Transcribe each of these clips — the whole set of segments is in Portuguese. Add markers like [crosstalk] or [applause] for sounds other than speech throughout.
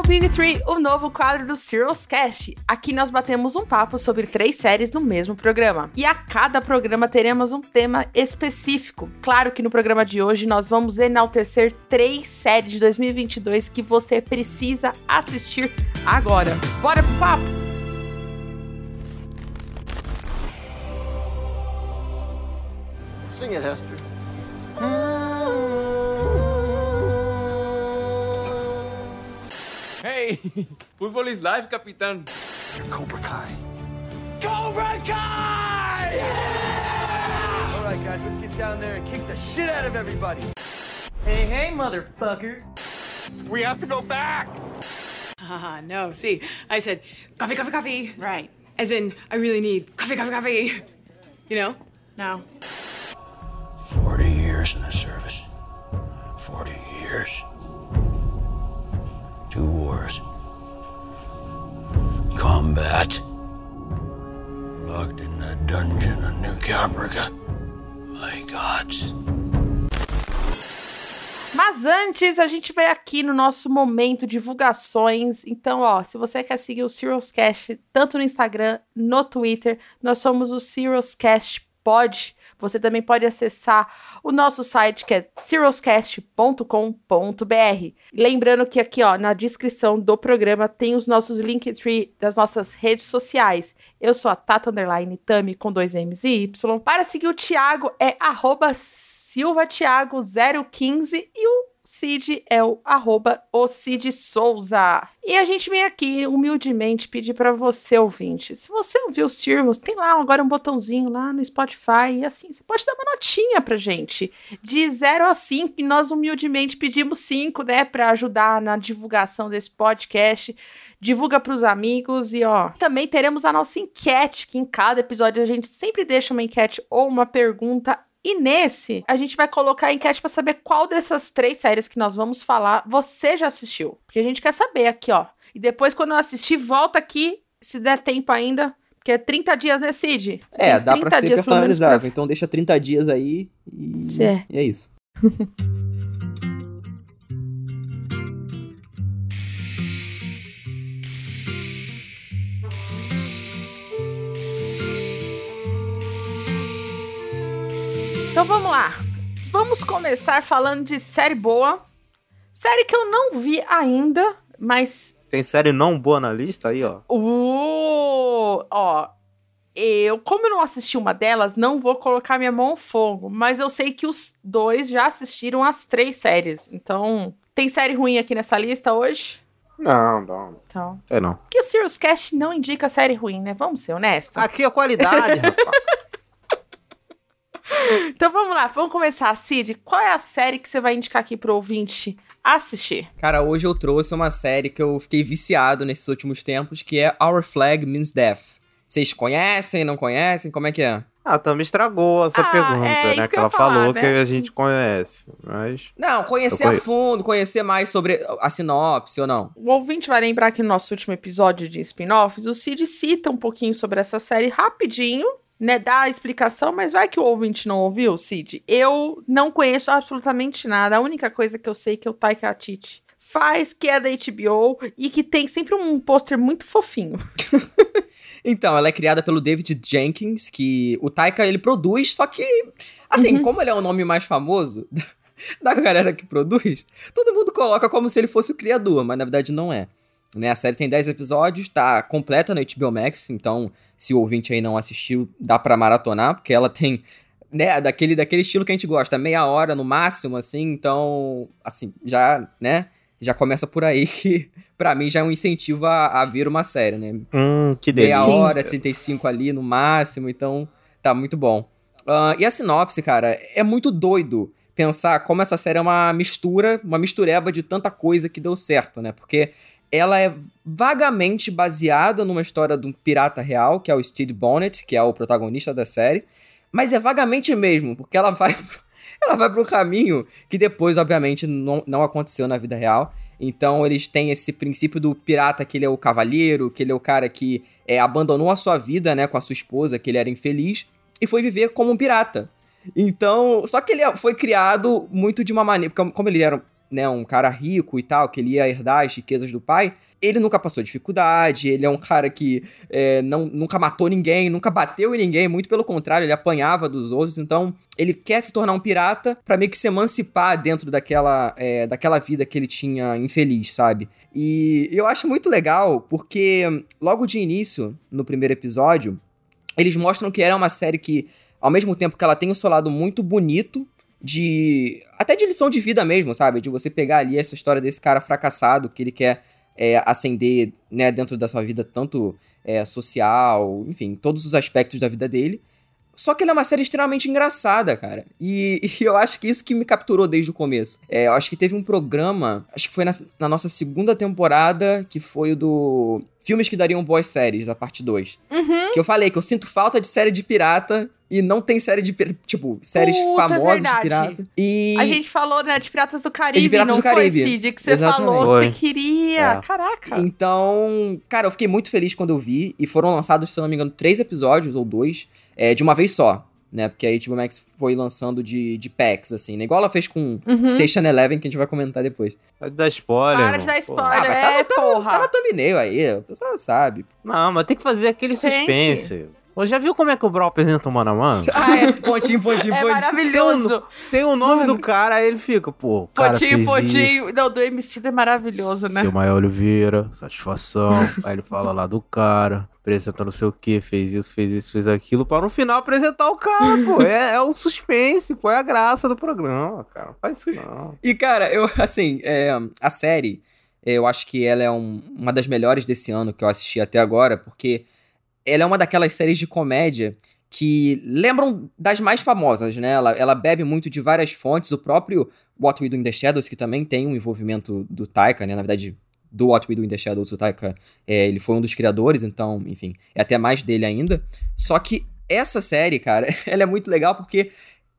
ao Big Tree, o novo quadro do Serials Cast. Aqui nós batemos um papo sobre três séries no mesmo programa. E a cada programa teremos um tema específico. Claro que no programa de hoje nós vamos enaltecer três séries de 2022 que você precisa assistir agora. Bora pro papo? Sing it, Hester. Hey, fútbol is life, capitán. Cobra Kai. Cobra Kai! All right, guys, let's get down there and kick the shit out of everybody. Hey, hey, motherfuckers. We have to go back. Haha, no, see, I said coffee, coffee, coffee. Right. As in, I really need coffee, coffee, coffee. You know? No. 40 years in the service. 40 years. Two wars. Combat. Locked in dungeon of New Caprica. My gods. Mas antes, a gente vai aqui no nosso momento divulgações. Então, ó, se você quer seguir o Serials Cast tanto no Instagram, no Twitter, nós somos o Serials Você também pode acessar o nosso site que é serialscast.com.br. Lembrando que aqui, ó, na descrição do programa tem os nossos Linktree das nossas redes sociais. Eu sou a Tata Underline Tami com dois M's e Y. Para seguir o Thiago é arroba silvatiago015 e o Cid é o arroba o Cid Souza. E a gente vem aqui humildemente pedir para você, ouvinte, se você ouviu o Sirius, tem lá agora um botãozinho lá no Spotify e assim, você pode dar uma notinha pra gente, de 0 a 5, e nós humildemente pedimos 5, né, para ajudar na divulgação desse podcast. Divulga pros amigos e ó, também teremos a nossa enquete, que em cada episódio a gente sempre deixa uma enquete ou uma pergunta e nesse, a gente vai colocar a enquete para saber qual dessas três séries que nós vamos falar você já assistiu. Porque a gente quer saber aqui, ó. E depois, quando eu assistir, volta aqui, se der tempo ainda. Porque é 30 dias, né, Cid? Você É, dá 30 pra ser personalizável. pra- Então deixa 30 dias aí e, É. e é isso. [laughs] Então vamos lá. Vamos começar falando de série boa. Série que eu não vi ainda, mas. Tem série não boa na lista aí, ó. Uh, ó. Eu, como eu não assisti uma delas, não vou colocar minha mão ao fogo. Mas eu sei que os dois já assistiram as três séries. Então. Tem série ruim aqui nessa lista hoje? Não, não. Então. É não. Que o Sirius Cast não indica série ruim, né? Vamos ser honestos. Aqui é qualidade, [laughs] rapaz. [laughs] Então vamos lá, vamos começar. Cid, qual é a série que você vai indicar aqui pro ouvinte assistir? Cara, hoje eu trouxe uma série que eu fiquei viciado nesses últimos tempos, que é Our Flag Means Death. Vocês conhecem, não conhecem? Como é que é? Ah, também estragou essa Ah, pergunta, é isso né? que Que eu ela falar, falou né? que a gente conhece. Mas. Não, conhecer a fundo, conhecer mais sobre a sinopse ou não. O ouvinte vai lembrar que no nosso último episódio de spin-offs, o Cid cita um pouquinho sobre essa série rapidinho, né? Dá a explicação, mas vai que o ouvinte não ouviu, Cid. Eu não conheço absolutamente nada. A única coisa que eu sei é que o Taika Waititi faz, que é da HBO, e que tem sempre um pôster muito fofinho. [laughs] Então, ela é criada pelo David Jenkins, que o Taika ele produz, só que, assim, Uhum. como ele é o nome mais famoso [laughs] da galera que produz, todo mundo coloca como se ele fosse o criador, mas na verdade não é. Né, a série tem 10 episódios, tá completa no HBO Max, então se o ouvinte aí não assistiu, dá pra maratonar, porque ela tem, né, daquele, daquele estilo que a gente gosta, meia hora no máximo, assim, então, assim, já, né, já começa por aí que [laughs] pra mim já é um incentivo a, a ver uma série, né, Hum, que meia delícia. hora, 35 ali no máximo, então tá muito bom. Ah, e a sinopse, cara, é muito doido pensar como essa série é uma mistura, uma mistureba de tanta coisa que deu certo, né? Porque ela é vagamente baseada numa história de um pirata real, que é o Steve Bonnet, que é o protagonista da série, mas é vagamente mesmo, porque ela vai [laughs] ela vai para um caminho que depois, obviamente, não, não aconteceu na vida real. Então eles têm esse princípio do pirata que ele é o cavalheiro, que ele é o cara que é, abandonou a sua vida, né, com a sua esposa, que ele era infeliz, e foi viver como um pirata. Então, só que ele foi criado muito de uma maneira, como ele era né, um cara rico e tal, que ele ia herdar as riquezas do pai, ele nunca passou dificuldade, ele é um cara que é, não, nunca matou ninguém, nunca bateu em ninguém, muito pelo contrário, ele apanhava dos outros, então ele quer se tornar um pirata pra meio que se emancipar dentro daquela, é, daquela vida que ele tinha infeliz, sabe? E eu acho muito legal, porque logo de início, no primeiro episódio, eles mostram que era uma série que, ao mesmo tempo que ela tem um seu lado muito bonito, de. até de lição de vida mesmo, sabe? De você pegar ali essa história desse cara fracassado que ele quer é, ascender né, dentro da sua vida, tanto é, social, enfim, todos os aspectos da vida dele. Só que ele é uma série extremamente engraçada, cara. E, [laughs] e eu acho que isso que me capturou desde o começo. É, eu acho que teve um programa, acho que foi na, na nossa segunda temporada, que foi o do Filmes que dariam boas séries, a parte 2. Uhum. Que eu falei que eu sinto falta de série de pirata e não tem série de tipo, séries Puta, é famosas verdade. de pirata. E A gente falou, né, de Piratas do Caribe, Piratas não do foi, Caribe. Cid? Que você Exatamente. falou Foi. que você queria. É. Caraca. Então, cara, eu fiquei muito feliz quando eu vi. E foram lançados, se eu não me engano, três episódios ou dois, é, de uma vez só. Né? Porque a HBO Max foi lançando de, de packs, assim, né? Igual ela fez com Uhum. Station Eleven, que a gente vai comentar depois. Vai dar spoiler. Para de dar spoiler, Ah, mas tá é, porra. Tá na thumbnail aí, o pessoal sabe. Não, mas tem que fazer aquele Tem, suspense. Já viu como é que o Brawl apresenta o mano a mano? [laughs] Ah, é, pontinho, pontinho, [laughs] É pontinho. maravilhoso. Tem o nome Mano. do cara, aí ele fica, pô, o cara Potinho, fez potinho. isso. Não, do MC é maravilhoso, né? Seu Maior Oliveira, satisfação. [laughs] aí ele fala lá do cara, apresenta não sei o que, fez isso, fez isso, fez aquilo, para no final apresentar o cara, pô. É, é o suspense, pô, é a graça do programa, cara. Não faz isso não. E, cara, eu, assim, é, a série, eu acho que ela é um- uma das melhores desse ano que eu assisti até agora, porque ela é uma daquelas séries de comédia que lembram das mais famosas, né? Ela, ela bebe muito de várias fontes, o próprio What We Do in the Shadows, que também tem um envolvimento do Taika, né? Na verdade, do What We Do in the Shadows, o Taika, é, ele foi um dos criadores, então, enfim, é até mais dele ainda. Só que essa série, cara, [laughs] ela é muito legal porque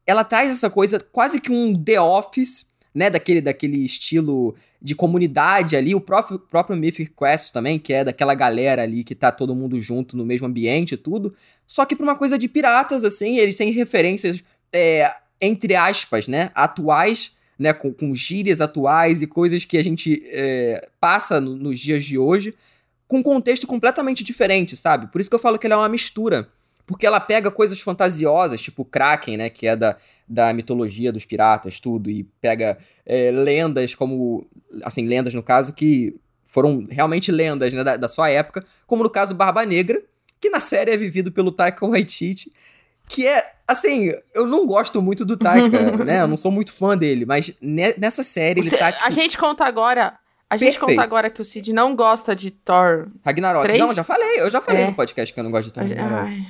ela traz essa coisa quase que um The Office, né, daquele, daquele estilo de comunidade ali, o próprio, próprio Mythic Quest também, que é daquela galera ali que tá todo mundo junto no mesmo ambiente e tudo, só que pra uma coisa de piratas, assim, eles têm referências, é, entre aspas, né, atuais, né, com, com gírias atuais e coisas que a gente é, passa no- nos dias de hoje, com um contexto completamente diferente, sabe? Por isso que eu falo que ela é uma mistura. Porque ela pega coisas fantasiosas, tipo Kraken, né? Que é da, da mitologia dos piratas, tudo. E pega é, lendas como... Assim, lendas no caso que foram realmente lendas, né? Da, da sua época. Como no caso Barba Negra, que na série é vivido pelo Taika Waititi. Que é, assim, eu não gosto muito do Taika, [laughs] né? Eu não sou muito fã dele. Mas ne- nessa série ele Você- tá, tipo, A gente conta agora. A gente Perfeito. conta agora que o Cid não gosta de Thor. Ragnarok. três? Não, já falei. Eu já falei É. no podcast que eu não gosto de Thor. Ai,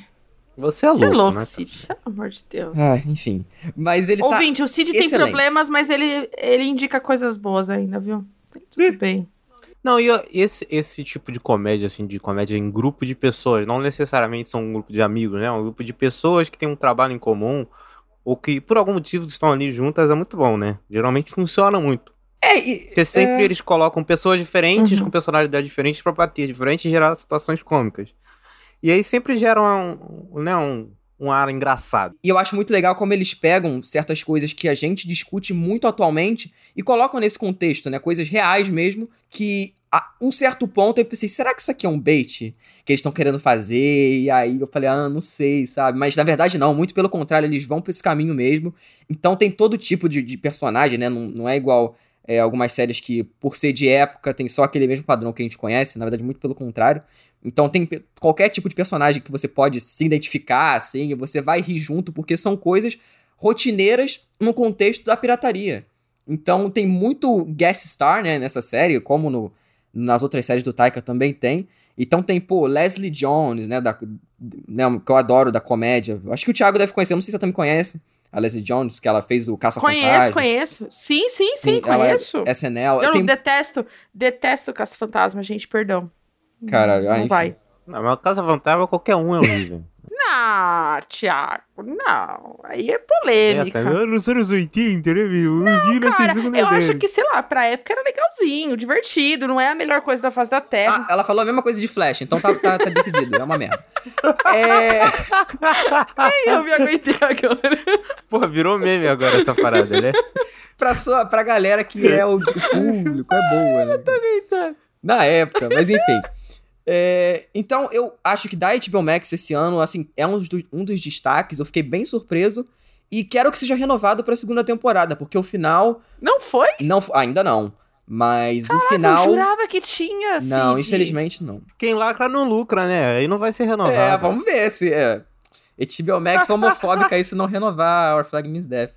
Você é você é louco, louco, né? Cid. Pelo amor de Deus. Ah, enfim. Mas ele tá... Ouvinte, o Cid tem excelente. problemas, mas ele, ele indica coisas boas ainda, viu? Tudo bem. Não, e esse, esse tipo de comédia, assim, de comédia em grupo de pessoas, não necessariamente são um grupo de amigos, né? Um grupo de pessoas que têm um trabalho em comum, ou que por algum motivo estão ali juntas, é muito bom, né? Geralmente funciona muito. É, e, Porque sempre é, eles colocam pessoas diferentes, Uhum. com personalidades diferentes pra bater diferente e gerar situações cômicas. E aí sempre gera um, né, um, um ar engraçado. E eu acho muito legal como eles pegam certas coisas que a gente discute muito atualmente e colocam nesse contexto, né? Coisas reais mesmo, que a um certo ponto eu pensei, será que isso aqui é um bait que eles estão querendo fazer? E aí eu falei, ah, não sei, sabe? Mas na verdade não, muito pelo contrário, eles vão pra esse caminho mesmo. Então tem todo tipo de, de personagem, né? Não, não é igual é, algumas séries que, por ser de época, tem só aquele mesmo padrão que a gente conhece, na verdade, muito pelo contrário. Então tem qualquer tipo de personagem que você pode se identificar, assim, você vai rir junto, porque são coisas rotineiras no contexto da pirataria. Então tem muito guest star, né, nessa série, como no, nas outras séries do Taika também tem. Então tem, pô, Leslie Jones, né, da, né, que eu adoro, da comédia. Acho que o Thiago deve conhecer, não sei se você também conhece. A Leslie Jones, que ela fez o Caça Conheço, Fantasma. conheço. Sim, sim, sim, ela é conheço. SNL. Eu tem, não detesto, detesto Caça Fantasma, gente, perdão. Cara, não ah, enfim. vai. Não, mas Casa Fantasma, qualquer um é horrível. Não, Thiago, não. Aí é é, polêmica. tá, nos anos 80, né, meu? Eu vi na Cara, eu acho dele. que, sei lá, pra época era legalzinho, divertido, não é a melhor coisa da face da Terra. Ah, ela falou a mesma coisa de Flash, então tá, tá, tá decidido, é uma merda. [laughs] É... [laughs] Ai, eu me aguentei agora. Porra, virou meme agora essa parada, né? [laughs] pra, sua, pra galera que é o, público, é boa, né? Na época, mas enfim. É, então, eu acho que da HBO Max esse ano, assim, é um dos, um dos destaques. Eu fiquei bem surpreso. E quero que seja renovado pra segunda temporada, porque o final. Não foi? Não, ainda não. Mas o Caralho, final. Eu jurava que tinha, assim. Não, infelizmente não. Quem lacra não lucra, né? Aí não vai ser renovado. É, vamos ver se é. HBO Max homofóbica [laughs] aí se não renovar Our Flag Means Death.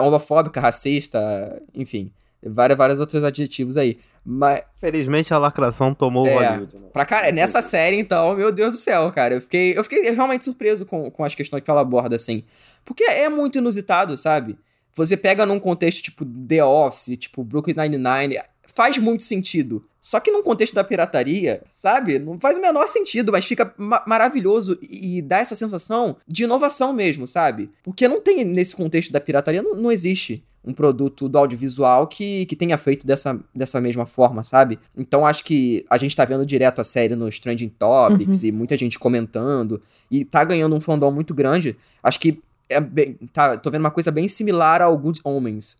Homofóbica, racista, enfim. Várias, vários outros adjetivos aí. Mas, Felizmente a lacração tomou É. o Hollywood. né? pra cara, nessa série, então, meu Deus do céu, cara. Eu fiquei, eu fiquei realmente surpreso com, com as questões que ela aborda, assim. Porque é muito inusitado, sabe? Você pega num contexto tipo The Office, tipo Brooklyn Nine-Nine, faz muito sentido. Só que num contexto da pirataria, sabe? Não faz o menor sentido, mas fica ma- maravilhoso e, e dá essa sensação de inovação mesmo, sabe? Porque não tem nesse contexto da pirataria, não, não existe um produto do audiovisual que, que tenha feito dessa, dessa mesma forma, sabe? Então acho que a gente tá vendo direto a série nos Trending Topics e muita gente comentando e tá ganhando um fandom muito grande. Acho que é bem, tá, tô vendo uma coisa bem similar ao Good Omens.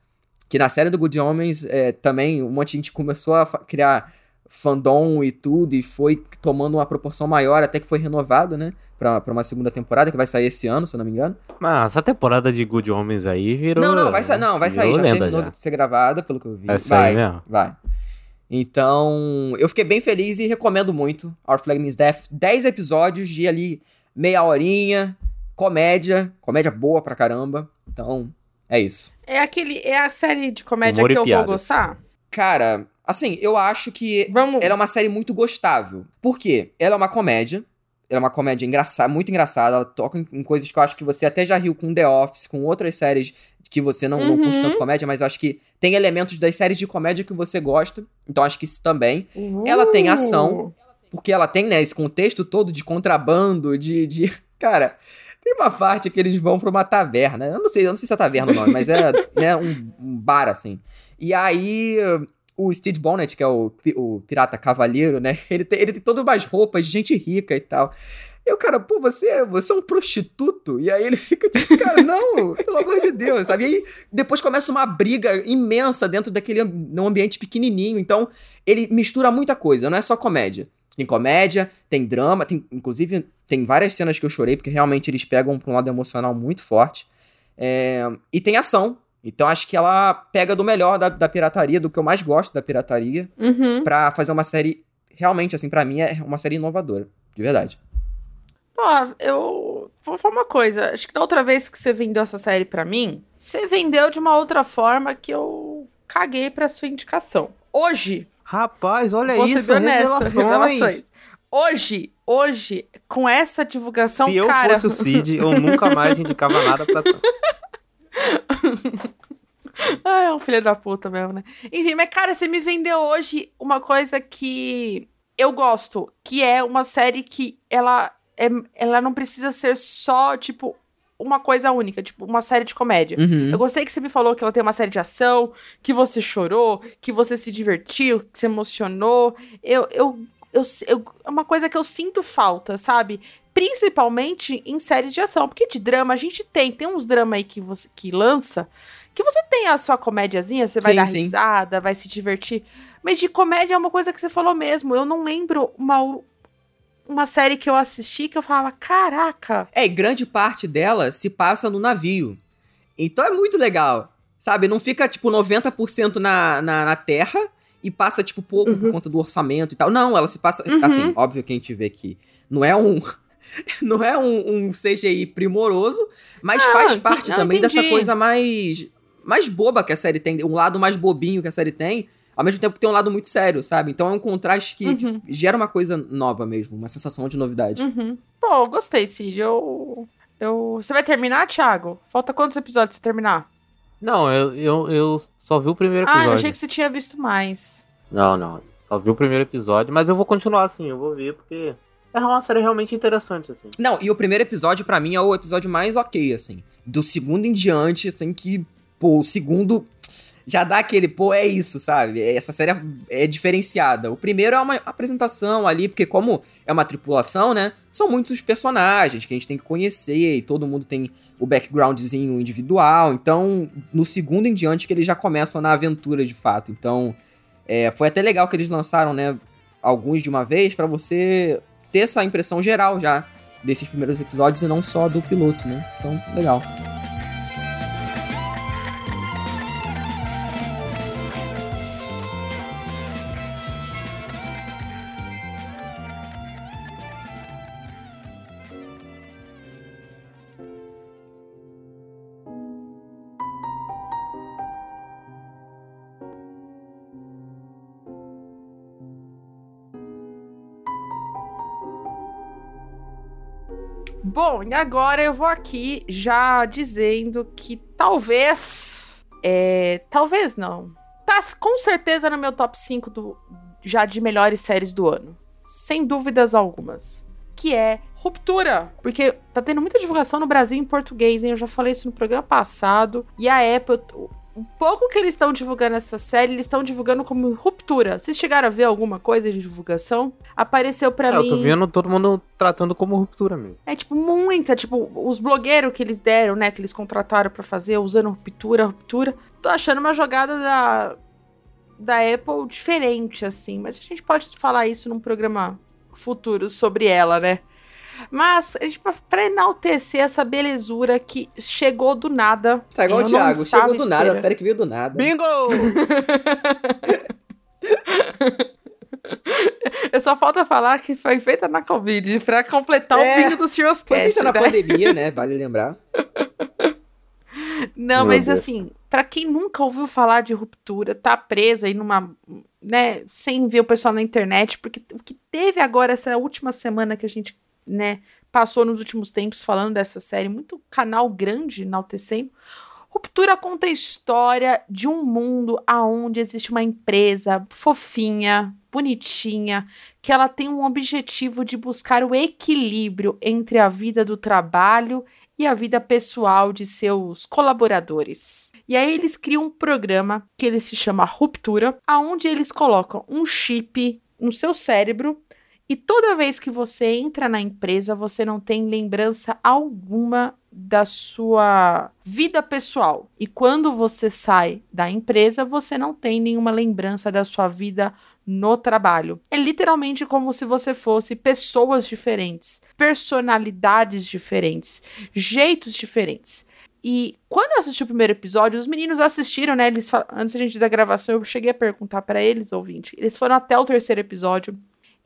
Que na série do Good Omens é, também um monte de gente começou a criar fandom e tudo, e foi tomando uma proporção maior, até que foi renovado, né? Pra, pra uma segunda temporada, que vai sair esse ano, se eu não me engano. Mas essa temporada de Good Homens aí virou. não, não, vai sair, não, vai sair, já terminou já. de ser gravada, pelo que eu vi. Vai sair mesmo? Vai. Então, eu fiquei bem feliz e recomendo muito Our Flag Means Death. 10 episódios de ali, meia horinha, comédia, comédia boa pra caramba. Então, é isso. É aquele. É a série de comédia Humor que eu piadas. vou gostar? Cara, assim, eu acho que Vamos. ela é uma série muito gostável. Por quê? Ela é uma comédia. Ela é uma comédia engraçada, muito engraçada. Ela toca em, em coisas que eu acho que você até já riu com The Office, com outras séries que você não, não curte Uhum. tanto comédia, mas eu acho que tem elementos das séries de comédia que você gosta. Então acho que isso também. Ela tem Uh! ação. Porque ela tem, né, esse contexto todo de contrabando, de. de... [laughs] Cara, tem uma parte que eles vão pra uma taverna. Eu não sei, eu não sei se é taverna o nome, mas é né, um, um bar, assim. E aí. O Steve Bonnet, que é o, o pirata cavaleiro, né? [laughs] Ele tem, ele tem todas umas roupas de gente rica e tal. E o cara, pô, você, você é um prostituto? E aí ele [laughs] fica tipo, cara, não, pelo amor de Deus, sabe? E aí depois começa uma briga imensa dentro daquele num ambiente pequenininho. Então, ele mistura muita coisa, não é só comédia. Tem comédia, tem drama, tem, inclusive tem várias cenas que eu chorei, porque realmente eles pegam pra um lado emocional muito forte. É, e tem ação. Então acho que ela pega do melhor da, da pirataria, do que eu mais gosto da pirataria, Uhum. pra fazer uma série. Realmente, assim, pra mim é uma série inovadora. De verdade. Pô, eu vou falar uma coisa. Acho que da outra vez que você vendeu essa série pra mim, você vendeu de uma outra forma que eu caguei pra sua indicação. Hoje, Rapaz, olha vou isso, ser honesta, revelações. revelações. Hoje, hoje, com essa divulgação, Se eu cara. fosse o Cid, eu nunca mais [laughs] indicava nada pra. [laughs] Ah, é um filho da puta mesmo, né? Enfim, mas cara, você me vendeu hoje uma coisa que eu gosto, que é uma série que ela, é, ela não precisa ser só, tipo, uma coisa única, tipo, uma série de comédia. Uhum. Eu gostei que você me falou que ela tem uma série de ação, que você chorou, que você se divertiu, que se emocionou. Eu, eu, eu, eu- é uma coisa que eu sinto falta, sabe? Principalmente em séries de ação. Porque de drama a gente tem. Tem uns dramas aí que você que lança. Que você tem a sua comédiazinha, você vai Sim, dar sim. risada, vai se divertir. Mas de comédia é uma coisa que você falou mesmo. Eu não lembro uma, uma série que eu assisti que eu falava, caraca. É, grande parte dela se passa no navio. Então é muito legal. Sabe? Não fica, tipo, 90% na, na, na terra e passa, tipo, pouco por conta do orçamento e tal. Não, ela se passa. Uhum. Assim, óbvio que a gente vê que não é um. [laughs] Não é um, um CGI primoroso, mas Ah, faz parte não, também entendi. dessa coisa mais. Mais boba que a série tem, um lado mais bobinho que a série tem, ao mesmo tempo que tem um lado muito sério, sabe? Então é um contraste que, que Uhum. gera uma coisa nova mesmo, uma sensação de novidade. Uhum. Pô, gostei, Cid. Eu, eu... Você vai terminar, Thiago? Falta quantos episódios pra você terminar? Não, eu, eu, eu só vi o primeiro Ah, episódio. eu achei que você tinha visto mais. Não, não. Só vi o primeiro episódio, mas eu vou continuar assim, eu vou ver, porque é uma série realmente interessante, assim. Não, e o primeiro episódio, pra mim, é o episódio mais ok, assim. Do segundo em diante, assim, que, pô, o segundo já dá aquele, pô, é isso, sabe? Essa série é, é diferenciada. O primeiro é uma apresentação ali, porque como é uma tripulação, né? São muitos personagens que a gente tem que conhecer e todo mundo tem o backgroundzinho individual. Então, no segundo em diante que eles já começam na aventura de fato. Então, é, foi até legal que eles lançaram, né? Alguns de uma vez para você ter essa impressão geral já desses primeiros episódios e não só do piloto, né? Então, legal. Bom, e agora eu vou aqui já dizendo que talvez. É, talvez não. Tá com certeza no meu top 5 do, já de melhores séries do ano. Sem dúvidas algumas. Que é Ruptura. Porque tá tendo muita divulgação no Brasil em português, hein? Eu já falei isso no programa passado. E a Apple, o pouco que eles estão divulgando essa série, eles estão divulgando como ruptura. Vocês chegaram a ver alguma coisa de divulgação? Apareceu para é, mim. Eu tô vendo todo mundo tratando como ruptura mesmo. É tipo muita, tipo, os blogueiros que eles deram, né, que eles contrataram para fazer, usando ruptura, ruptura. Tô achando uma jogada da da Apple diferente assim, mas a gente pode falar isso num programa futuro sobre ela, né? Mas, a gente, pra enaltecer essa belezura que chegou do nada. Tá igual o Thiago, chegou do nada, a série que veio do nada. Bingo! [laughs] Eu só falta falar que foi feita na Covid pra completar é, o bingo do Serious Foi feita na né? pandemia, né? Vale lembrar. Não, Meu mas Deus. assim, para quem nunca ouviu falar de ruptura, tá preso aí numa, né, sem ver o pessoal na internet, porque o que teve agora essa última semana que a gente né, passou nos últimos tempos falando dessa série, muito canal grande enaltecendo. Ruptura conta a história de um mundo aonde existe uma empresa fofinha, bonitinha, que ela tem um objetivo de buscar o equilíbrio entre a vida do trabalho e a vida pessoal de seus colaboradores. E aí eles criam um programa que ele se chama Ruptura, aonde eles colocam um chip no seu cérebro e toda vez que você entra na empresa, você não tem lembrança alguma da sua vida pessoal. E quando você sai da empresa, você não tem nenhuma lembrança da sua vida no trabalho. É literalmente como se você fosse pessoas diferentes, personalidades diferentes, jeitos diferentes. E quando eu assisti o primeiro episódio, os meninos assistiram, né? Eles antes da gente da gravação, eu cheguei a perguntar para eles, ouvinte. Eles foram até o terceiro episódio.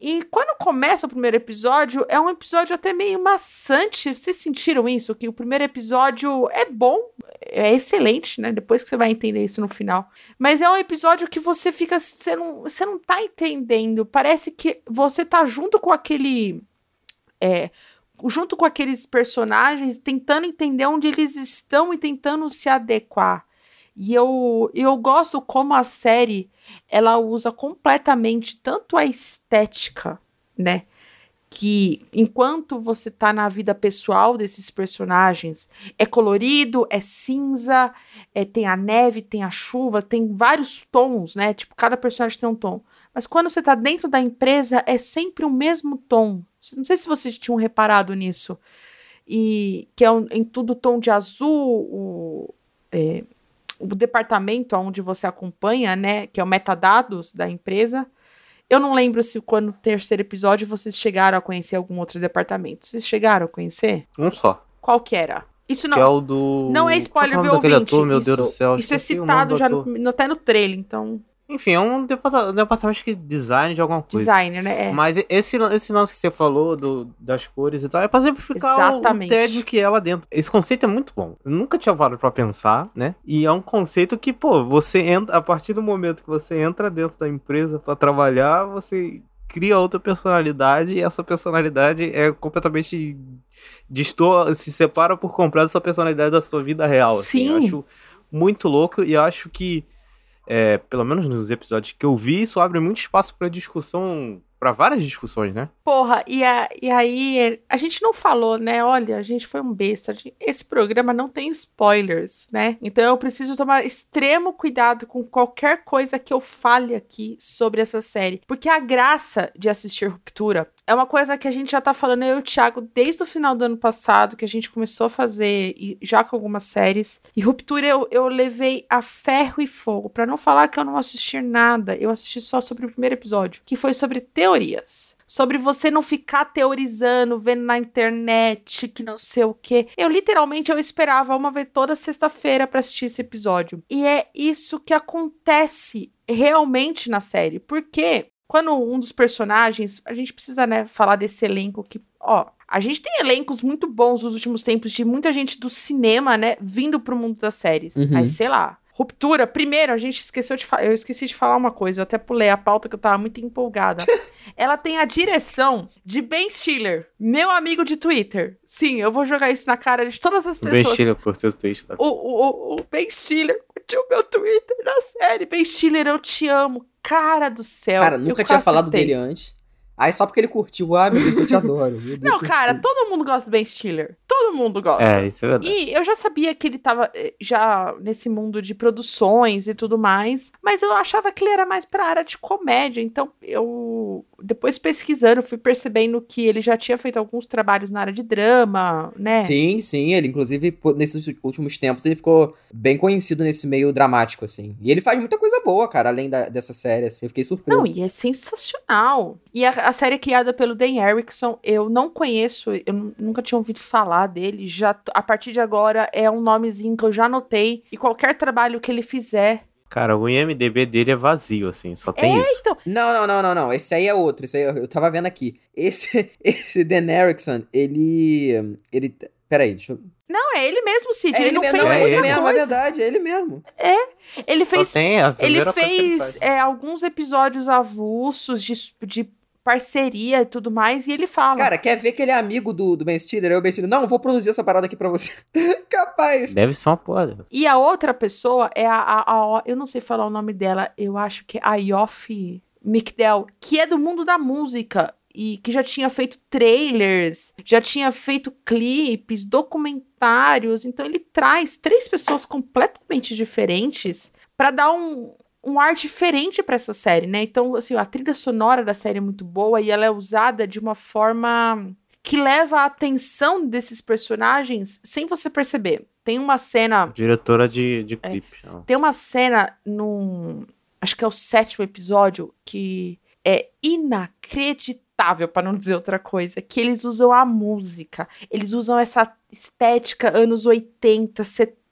E quando começa o primeiro episódio, é um episódio até meio maçante. Vocês sentiram isso? Que o primeiro episódio é bom, é excelente, né? Depois que você vai entender isso no final. Mas é um episódio que você fica. Você não, você não tá entendendo. Parece que você tá junto com aquele. É, junto com aqueles personagens, tentando entender onde eles estão e tentando se adequar. E eu, eu gosto como a série ela usa completamente tanto a estética, né? Que enquanto você tá na vida pessoal desses personagens, é colorido, é cinza, é, tem a neve, tem a chuva, tem vários tons, né? Tipo, cada personagem tem um tom. Mas quando você tá dentro da empresa, é sempre o mesmo tom. Não sei se vocês tinham reparado nisso. E que é um, em tudo tom de azul, o, é, o departamento onde você acompanha, né, que é o metadados da empresa. Eu não lembro se quando no terceiro episódio vocês chegaram a conhecer algum outro departamento. Vocês chegaram a conhecer? Um só. Qual que era? Isso não, que é o do... não é spoiler, viu, ouvinte? Ator, meu isso, Deus do céu. Isso é citado já no, até no trailer, então... Enfim, é um departamento de design de alguma coisa. Designer, né? É. Mas esse, esse lance que você falou do, das cores e tal, é pra exemplificar Exatamente. o, o tédio que é lá dentro. Esse conceito é muito bom. Eu nunca tinha parado pra pensar, né? E é um conceito que, pô, você entra, a partir do momento que você entra dentro da empresa para trabalhar, você cria outra personalidade e essa personalidade é completamente distor se separa por completo da sua personalidade da sua vida real. Sim. Assim. Eu acho muito louco e acho que é, pelo menos nos episódios que eu vi, isso abre muito espaço para discussão pra várias discussões, né? Porra, e, a- e aí a gente não falou, né? Olha, a gente foi um besta. Esse programa não tem spoilers, né? Então eu preciso tomar extremo cuidado com qualquer coisa que eu fale aqui sobre essa série. Porque a graça de assistir Ruptura é uma coisa que a gente já tá falando, eu e o Thiago, desde o final do ano passado, que a gente começou a fazer, e já com algumas séries. E Ruptura eu, eu levei a ferro e fogo. Pra não falar que eu não assisti nada, eu assisti só sobre o primeiro episódio, que foi sobre teorias. Sobre você não ficar teorizando, vendo na internet, que não sei o quê. Eu literalmente eu esperava uma vez toda sexta-feira pra assistir esse episódio. E é isso que acontece realmente na série. Porque quando um dos personagens, a gente precisa, né, falar desse elenco que, ó, a gente tem elencos muito bons nos últimos tempos de muita gente do cinema, né, vindo pro mundo das séries. Uhum. Mas sei lá, Ruptura, primeiro, a gente esqueceu de falar. Eu esqueci de falar uma coisa, eu até pulei a pauta que eu tava muito empolgada. [laughs] Ela tem a direção de Ben Stiller, meu amigo de Twitter. Sim, eu vou jogar isso na cara de todas as pessoas. estilo por teu tweet. Tá? O, o, o- o Ben Stiller curtiu meu Twitter na série. Ben Stiller, eu te amo. Cara do céu. Cara, eu nunca tinha falado dele antes. Aí só porque ele curtiu, ah, meu Deus, eu te adoro. Deus, Não, cara, todo mundo gosta do Ben Stiller. Todo mundo gosta. É, isso é verdade. E eu já sabia que ele tava eh, já nesse mundo de produções e tudo mais, mas eu achava que ele era mais pra área de comédia, então eu depois pesquisando fui percebendo que ele já tinha feito alguns trabalhos na área de drama, né? Sim, sim, ele inclusive por- nesses últimos tempos ele ficou bem conhecido nesse meio dramático, assim. E ele faz muita coisa boa, cara, além da- dessa série, assim, eu fiquei surpreso. Não, e é sensacional. E a, a série é criada pelo Dan Erickson, eu não conheço, eu nu- nunca tinha ouvido falar dele. Já a partir de agora é um nomezinho que eu já anotei. E qualquer trabalho que ele fizer. Cara, o IMDB dele é vazio, assim, só tem isso. Então, Não, não, não, não, não. Esse aí é outro. Esse aí eu, eu tava vendo aqui. Esse, [laughs] esse Dan Erickson, ele. Ele. Peraí, deixa eu. não, é ele mesmo, Cid. É ele, não mesmo, fez não, é ele mesmo, é coisa. verdade, é ele mesmo. Ele Só fez tem a Ele primeira coisa que fez faz. é, alguns episódios avulsos de, de parceria e tudo mais, e ele fala. Cara, quer ver que ele é amigo do, do Ben Stiller? Aí o Ben Stiller, não, eu vou produzir essa parada aqui pra você. [laughs] Capaz. Deve ser uma porra. E a outra pessoa é a, a- a- Eu não sei falar o nome dela, eu acho que é a Yoff McDell, que é do mundo da música. E que já tinha feito trailers, já tinha feito clipes, documentários. Então ele traz três pessoas completamente diferentes pra dar um, um ar diferente pra essa série, né? Então, assim, a trilha sonora da série é muito boa e ela é usada de uma forma que leva a atenção desses personagens sem você perceber. Tem uma cena, Diretora de, de clipe. ó. tem uma cena num, acho que é o sétimo episódio que é inacreditável, pra não dizer outra coisa, que eles usam a música, eles usam essa estética anos 80, 70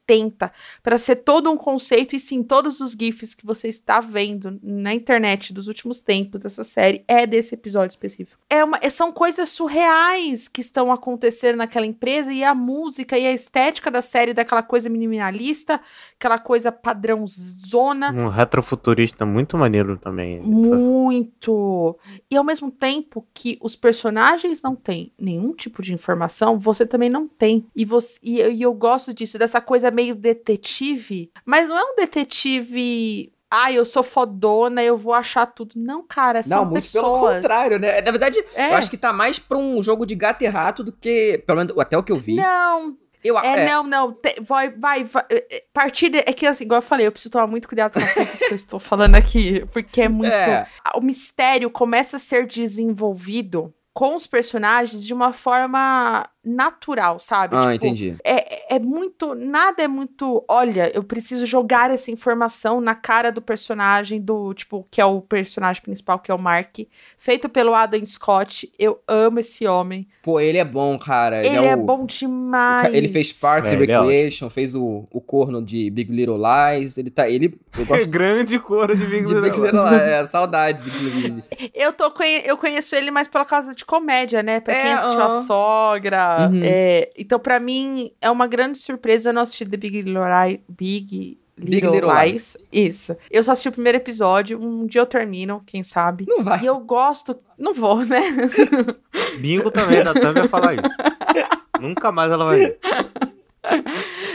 para ser todo um conceito e sim, todos os gifs que você está vendo na internet dos últimos tempos dessa série é desse episódio específico. É uma, são coisas surreais que estão acontecendo naquela empresa e a música e a estética da série daquela coisa minimalista, aquela coisa padrãozona, Um retrofuturista muito maneiro também. essa- muito. E ao mesmo tempo que os personagens não têm nenhum tipo de informação, você também não tem. E, você, e, eu- e eu gosto disso, dessa coisa meio detetive, mas não é um detetive. Ah, eu sou fodona, eu vou achar tudo. Não, cara, são Não, muito pelo pessoas. contrário, né? Na verdade, É. eu acho que tá mais pra um jogo de gato e rato do que, pelo menos até o que eu vi. Não, Eu, É, não, não. te- vai, vai, vai. é, é, Partida. É que, assim, igual eu falei, eu preciso tomar muito cuidado com as coisas que eu estou falando aqui. Porque é muito. É. O mistério começa a ser desenvolvido com os personagens de uma forma natural, sabe? Ah, Tipo, entendi. É, é muito. Nada é muito. Olha, eu preciso jogar essa informação na cara do personagem, do tipo, que é o personagem principal, que é o Mark, feito pelo Adam Scott. Eu amo esse homem. Pô, ele é bom, cara. Ele, Ele, é, o- bom o demais. Ele fez Parks É, and ele é ótimo. Recreation, fez o, o corno de Big Little Lies. Ele tá. Ele. Eu [laughs] gosto Grande coro de Big de Big Little Lies. [laughs] É, saudades, inclusive. Eu, tô, conhe- eu conheço ele mais pela causa de comédia, né? Pra quem É, assistiu A aham. Sogra. Uhum. é, então, pra mim, é uma grande surpresa eu não assistir The Big Little, Lies. Big Little, Little Lies. Isso. Eu só assisti o primeiro episódio. Um dia eu termino, quem sabe. Não vai. E eu gosto. Não vou, né? [laughs] Bingo também, da Tam vai falar isso. Nunca mais ela vai ver.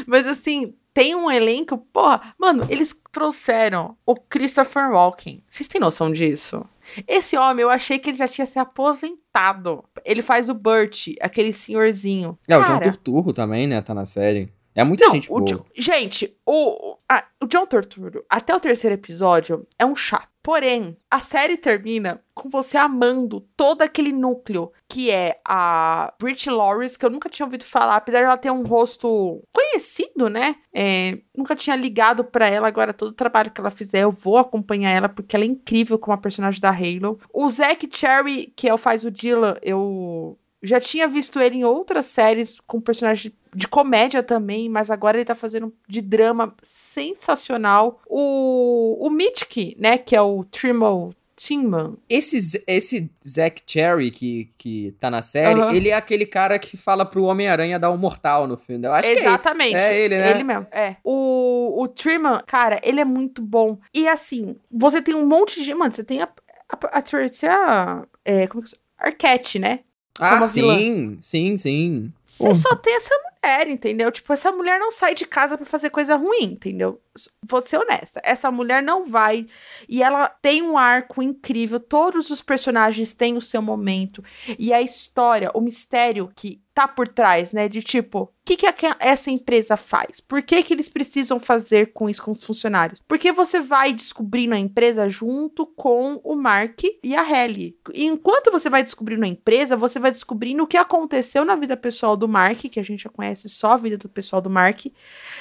Mas assim, tem um elenco. Porra, mano, eles trouxeram o Christopher Walken. Vocês têm noção disso? Esse homem, eu achei que ele já tinha se aposentado. Ele faz o Burt, aquele senhorzinho. É, o John Cara, Turturro também, né? Tá na série. É muita Não, gente o boa. Gente, o, a- o John Torturo, até o terceiro episódio, é um chato. Porém, a série termina com você amando todo aquele núcleo que é a Brit Loris, que eu nunca tinha ouvido falar, apesar de ela ter um rosto conhecido, né? É, nunca tinha ligado pra ela, agora todo o trabalho que ela fizer, eu vou acompanhar ela, porque ela é incrível como a personagem da Halo. O Zack Cherry, que é o faz o Dylan, eu já tinha visto ele em outras séries com personagem de comédia também, mas agora ele tá fazendo de drama sensacional. O, o Mitchke, né, que é o Trimble Tinman. Esse, esse Zack Cherry que, que tá na série, Aham. ele é aquele cara que fala pro Homem-Aranha dar um mortal no filme. Eu acho Exatamente. que é, é ele, né? Ele mesmo, é. O, o Truman, cara, ele é muito bom. E assim, você tem um monte de. Mano, você tem a. A, a, a, é, como que Arquette, né? Ah, como a vilã. sim, sim, sim. Você só tem essa mulher, entendeu? Tipo, essa mulher não sai de casa pra fazer coisa ruim, entendeu? Vou ser honesta. Essa mulher não vai. E ela tem um arco incrível. Todos os personagens têm o seu momento. E a história, o mistério que tá por trás, né? De tipo, o que, que aque- essa empresa faz? Por que, que eles precisam fazer com isso com os funcionários? Porque você vai descobrindo a empresa junto com o Mark e a Helly. E enquanto você vai descobrindo a empresa, você vai descobrindo o que aconteceu na vida pessoal do Mark, que a gente já conhece só a vida do pessoal do Mark.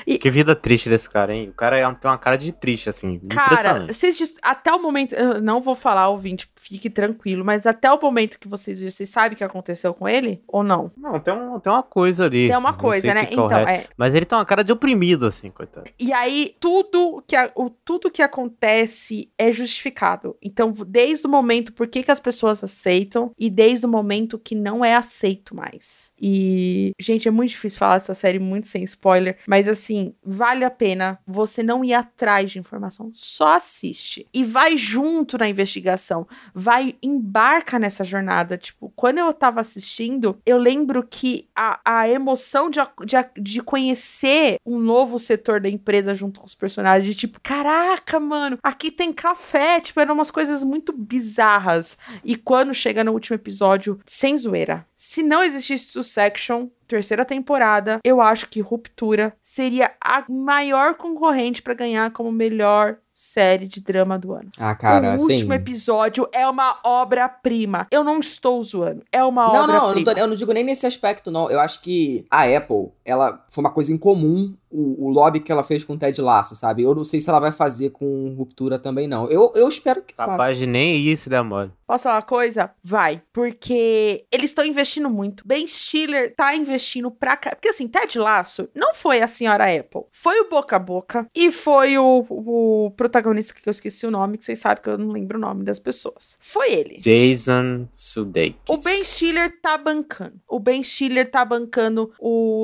Que vida triste desse cara, hein? O cara é- tem uma cara de triste, assim. Cara, impressionante. vocês até o momento, eu não vou falar, ouvinte, fique tranquilo, mas até o momento que vocês viram, vocês sabem o que aconteceu com ele ou não? Não, tem, um, tem uma coisa ali. Tem uma coisa, né? é Então, é, Mas ele tem uma cara de oprimido, assim, coitado. E aí, tudo que, a- o, tudo que acontece é justificado. Então, desde o momento por que, que as pessoas aceitam e desde o momento que não é aceito mais. E, gente, é muito difícil falar essa série muito sem spoiler, mas assim, vale a pena você não ir atrás de informação, só assiste. E vai junto na investigação, vai, embarca nessa jornada. Tipo, quando eu tava assistindo, eu lembro que a, a emoção de, de, de conhecer um novo setor da empresa junto com os personagens, de tipo, caraca, mano, aqui tem café, tipo, eram umas coisas muito bizarras. E quando chega no último episódio, sem zoeira, se não existisse Succession, terceira temporada, eu acho que Ruptura seria a maior concorrente pra ganhar como melhor série de drama do ano. Ah, cara, o último episódio é uma obra-prima. Eu não estou zoando. É uma Não, não, eu não, obra-prima. tô- eu não digo nem nesse aspecto, não. Eu acho que a Apple, ela foi uma coisa incomum o, o lobby que ela fez com o Ted Lasso, sabe? Eu não sei se ela vai fazer com Ruptura também, não. Eu, eu espero que faça. Capaz de nem isso der mole. Posso falar uma coisa? Vai. Porque eles estão investindo muito. Ben Stiller tá investindo pra cá. Porque assim, Ted Lasso não foi a senhora Apple. Foi o Boca a Boca e foi o, o protagonista que eu esqueci o nome, que vocês sabem que eu não lembro o nome das pessoas. Foi ele. Jason Sudeikis. O Ben Stiller tá bancando. O Ben Stiller tá bancando.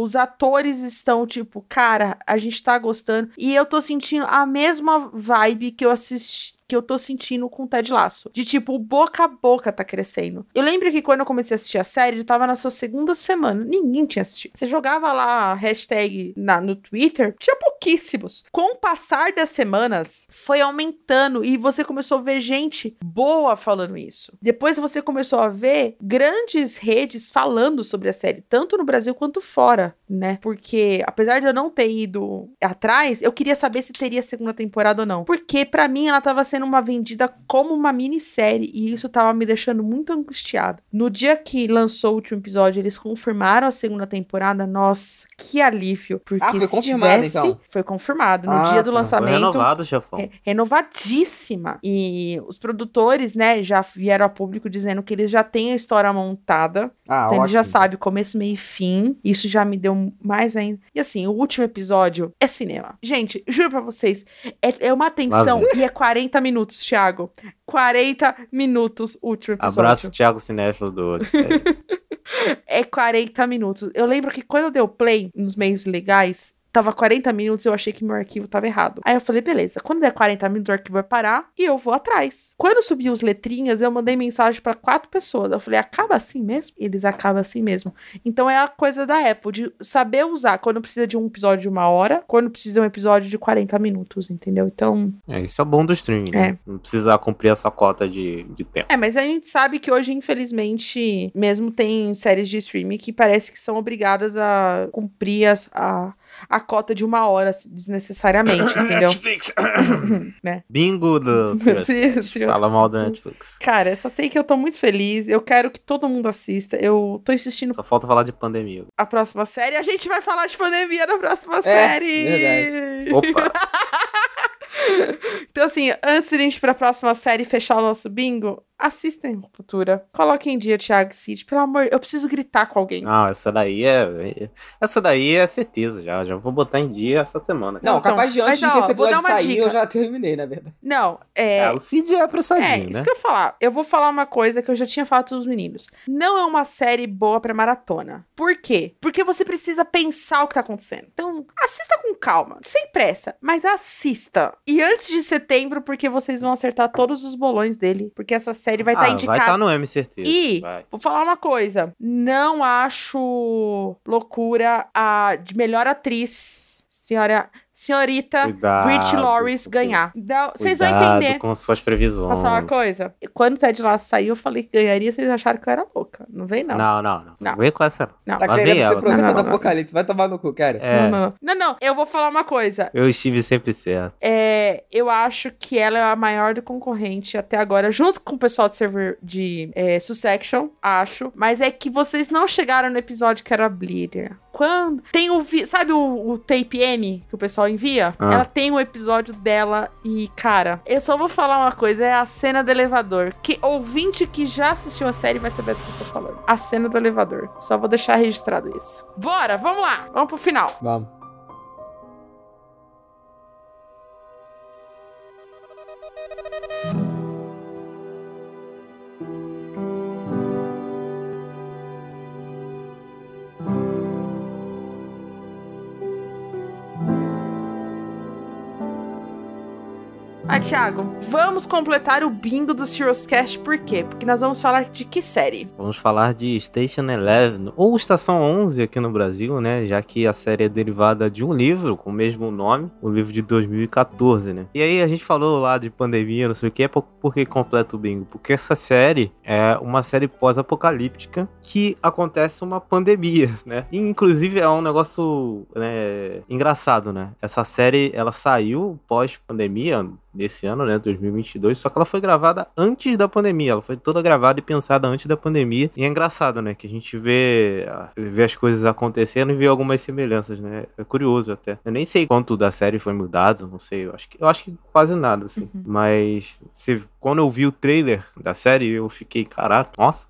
Os atores estão tipo, cara, a gente tá gostando. E eu tô sentindo a mesma vibe que eu assisti. Que eu tô sentindo com o Ted Laço. De tipo, boca a boca tá crescendo. Eu lembro que quando eu comecei a assistir a série, eu tava na sua segunda semana. Ninguém tinha assistido. Você jogava lá a hashtag na, no Twitter, tinha pouquíssimos. Com o passar das semanas, foi aumentando e você começou a ver gente boa falando isso. Depois você começou a ver grandes redes falando sobre a série, tanto no Brasil quanto fora, né? Porque apesar de eu não ter ido atrás, eu queria saber se teria segunda temporada ou não. Porque pra mim ela tava sendo uma vendida como uma minissérie e isso tava me deixando muito angustiada. No dia que lançou o último episódio, eles confirmaram a segunda temporada. Nossa, que alívio. Porque Ah, foi se confirmado, tivesse, então? Foi confirmado. No Ah, dia do tá. Foi Foi lançamento. renovado, chefão. É, renovadíssima. E os produtores, né, já vieram a público dizendo que eles já têm a história montada. Ah, então eles já ótimo. sabem começo, meio e fim. Isso já me deu mais ainda. E assim, o último episódio é cinema. Gente, juro pra vocês, é, é uma tensão e é 40 minutos, Thiago. 40 minutos último episódio. Abraço, Thiago Cinéfilo do. [laughs] É 40 minutos. Eu lembro que quando eu dei o play nos meios legais, tava 40 minutos, eu achei que meu arquivo tava errado. Aí eu falei, beleza, quando der 40 minutos, o arquivo vai parar e eu vou atrás. Quando subiu os letrinhas, eu mandei mensagem pra quatro pessoas. Eu falei, acaba assim mesmo? Eles acabam assim mesmo. Então é a coisa da Apple, de saber usar quando precisa de um episódio de uma hora, quando precisa de um episódio de 40 minutos, entendeu? Então. É, isso é bom do streaming, né? Não precisa cumprir essa cota de, de tempo. É, mas a gente sabe que hoje, infelizmente, mesmo tem séries de streaming que parece que são obrigadas a cumprir as- a, a cota de uma hora desnecessariamente, [coughs] entendeu? Netflix. [coughs] né? Bingo do. [laughs] Fala mal do Netflix. Cara, eu só sei que eu tô muito feliz. Eu quero que todo mundo assista. Eu tô insistindo Só falta falar de pandemia. a próxima série. A gente vai falar de pandemia na próxima É, série. verdade. Opa! [laughs] Então, assim, antes de a gente ir pra próxima série e fechar o nosso bingo, assistem Cultura. Coloquem em dia, Thiago e Cid. Pelo amor, eu preciso gritar com alguém. Não, essa daí é. Essa daí é certeza já. Já vou botar em dia essa semana. Não, Então, capaz de antes mas, de ó, esse vou dar uma sair, dica. eu já terminei, na verdade. Não, é. Ah, o Cid é É, apressadinho, isso né? que eu ia falar. Eu vou falar uma coisa que eu já tinha falado pros meninos. Não é uma série boa pra maratona. Por quê? Porque você precisa pensar o que tá acontecendo. Então, assista com calma, sem pressa, mas assista. E antes de setembro, porque vocês vão acertar todos os bolões dele, porque essa série vai estar Ah, indicada. Vai estar no M, certeza. E, Vai. vou falar uma coisa. Não acho loucura a de melhor atriz, senhora, senhorita Cuidado, Brit porque- ganhar. Então, vocês vão entender. com suas previsões. Posso falar uma coisa? Quando o Ted Lasso saiu, eu falei que ganharia, vocês acharam que eu era louca. Não vem, não. Não, não, não. Não. Vem com essa. Não. Tá Lá querendo ser profeta Não, não, do não. apocalipse. Vai tomar no cu, cara. É, Não, não, não. Não, não. Eu vou falar uma coisa. eu estive sempre certo. É, eu acho que ela é a maior do concorrente até agora, junto com o pessoal de server de é, Sussection, acho. Mas é que vocês não chegaram no episódio que era Bleeder. Quando. Tem o. vi- Sabe o, o Tape M que o pessoal envia? Ah. Ela tem um episódio dela e, cara, eu só vou falar uma coisa: é a cena do elevador. Que ouvinte que já assistiu a série vai saber do que eu tô falando. A cena do elevador. Só vou deixar registrado isso. Bora, vamos lá. Vamos pro final. Vamos. Thiago, vamos completar o bingo do Cast, por quê? Porque nós vamos falar de que série? Vamos falar de Station Eleven, ou Estação 11 aqui no Brasil, né? Já que a série é derivada de um livro com o mesmo nome, o livro de 2014, né? E aí a gente falou lá de pandemia, não sei o que, por que completa o bingo? Porque essa série é uma série pós-apocalíptica que acontece uma pandemia, [laughs] né? E, inclusive é um negócio né, engraçado, né? Essa série, ela saiu pós-pandemia, desse ano, né, 2022, só que ela foi gravada antes da pandemia, ela foi toda gravada e pensada antes da pandemia, e é engraçado, né, que a gente vê, vê as coisas acontecendo e vê algumas semelhanças, né, é curioso até. Eu nem sei quanto da série foi mudado, não sei, eu acho que, eu acho que quase nada, assim, mas se, quando eu vi o trailer da série, eu fiquei, caraca, nossa,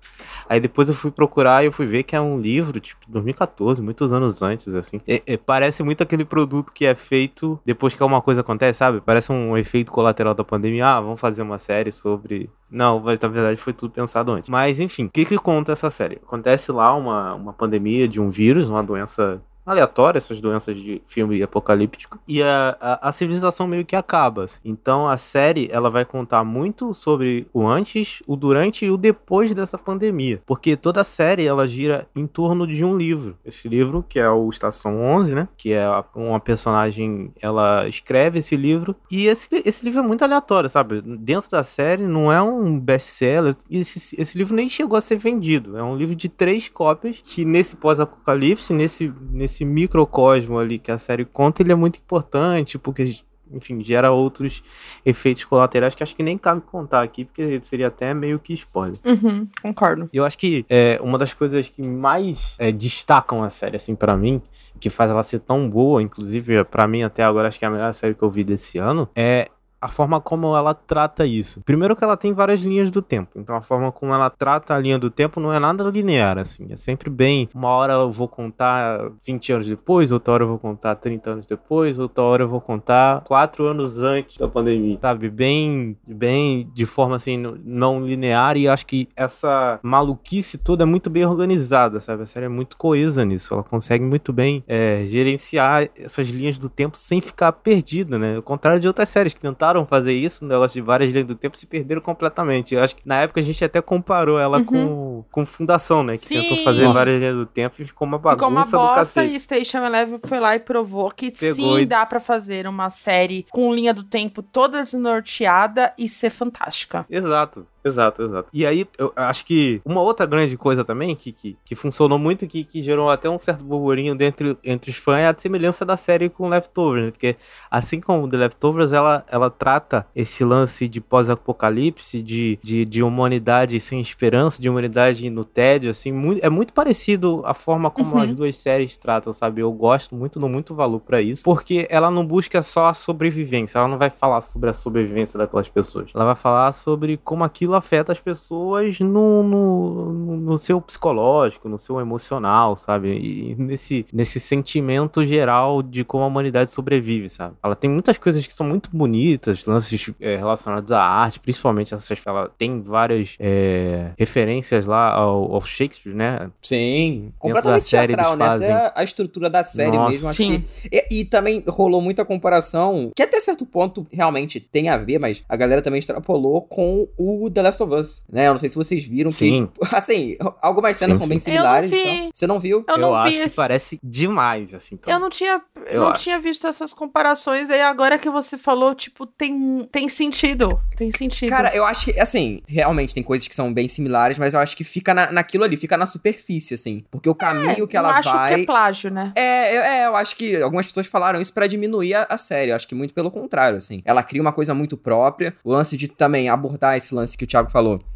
aí depois eu fui procurar e eu fui ver que é um livro, tipo, 2014, muitos anos antes, assim, É- é- parece muito aquele produto que é feito depois que alguma coisa acontece, sabe, parece um efeito colateral da pandemia, ah, vamos fazer uma série sobre... Não, mas na verdade foi tudo pensado antes. Mas enfim, o que que conta essa série? Acontece lá uma, uma pandemia de um vírus, uma doença aleatória, essas doenças de filme apocalíptico, e a, a, a civilização meio que acaba. assim. Então a série ela vai contar muito sobre o antes, o durante e o depois dessa pandemia, porque toda a série ela gira em torno de um livro. Esse livro que é o Estação 11, né? Que é uma personagem, ela escreve esse livro e esse, esse livro é muito aleatório, sabe? Dentro da série não é um best-seller, esse, esse livro nem chegou a ser vendido. É um livro de três cópias que nesse pós-apocalipse, nesse, nesse microcosmo ali que a série conta, ele é muito importante, porque enfim, gera outros efeitos colaterais que acho que nem cabe contar aqui, porque seria até meio que spoiler. Uhum, concordo. Eu acho que é, uma das coisas que mais é, destacam a série, assim, pra mim, que faz ela ser tão boa, inclusive pra mim até agora acho que é a melhor série que eu vi desse ano, é a forma como ela trata isso. Primeiro que ela tem várias linhas do tempo. Então a forma como ela trata a linha do tempo não é nada linear, assim. É sempre bem. Uma hora eu vou contar 20 anos depois, outra hora eu vou contar 30 anos depois, outra hora eu vou contar 4 anos antes da pandemia. Sabe? Bem, bem de forma assim, não linear. E acho que essa maluquice toda é muito bem organizada, sabe? A série é muito coesa nisso. Ela consegue muito bem é, gerenciar essas linhas do tempo sem ficar perdida, né? Ao contrário de outras séries que tentaram fazer isso, um negócio de várias linhas do tempo, se perderam completamente. Eu acho que na época a gente até comparou ela Uhum. com, com Fundação, né? Que Sim. tentou fazer Nossa. várias linhas do tempo e ficou uma bagunça Ficou uma bosta e Station Eleven foi lá e provou que Pegou sim, e- dá pra fazer uma série com linha do tempo toda desnorteada e ser fantástica. Exato, exato, exato. E aí, eu acho que uma outra grande coisa também que, que, que funcionou muito, que, que gerou até um certo burburinho dentro, entre os fãs, é a semelhança da série com Leftovers, né? Porque assim como The Leftovers, ela, ela trata esse lance de pós-apocalipse, de, de, de humanidade sem esperança, de humanidade no tédio, assim, muito, é muito parecido a forma como Uhum. as duas séries tratam, sabe? Eu gosto muito, dou muito valor pra isso, porque ela não busca só a sobrevivência, ela não vai falar sobre a sobrevivência daquelas pessoas. Ela vai falar sobre como aquilo afeta as pessoas no, no, no- seu psicológico, no seu emocional, sabe? E nesse, nesse sentimento geral de como a humanidade sobrevive, sabe? Ela tem muitas coisas que são muito bonitas, lances é, relacionados à arte, principalmente essas. Ela tem várias é, referências lá ao, ao Shakespeare, né? Sim, completamente série teatral, né? fazem- Até a estrutura da série Nossa. mesmo. Acho Sim. que... e, e também rolou muita comparação, que até certo ponto realmente tem a ver, mas a galera também extrapolou com o The Last of Us, né? Eu não sei se vocês viram Sim. que... [laughs] Assim, algumas cenas Sim, são sim. bem Eu não similares. vi. então. Você não viu? Eu não acho vi que esse- parece demais, assim. então. Eu não tinha, eu Eu não acho. tinha visto essas comparações, aí agora que você falou, tipo, tem, tem sentido. Tem sentido. Cara, eu acho que, assim, realmente tem coisas que são bem similares, mas eu acho que fica na, naquilo ali, fica na superfície, assim. Porque o caminho que não ela acho vai. que é plágio, né? É, eu- é, eu acho que algumas pessoas falaram isso pra diminuir a, a série. Eu acho que muito pelo contrário, assim. Ela cria uma coisa muito própria. O lance de também abordar esse lance que o Thiago falou.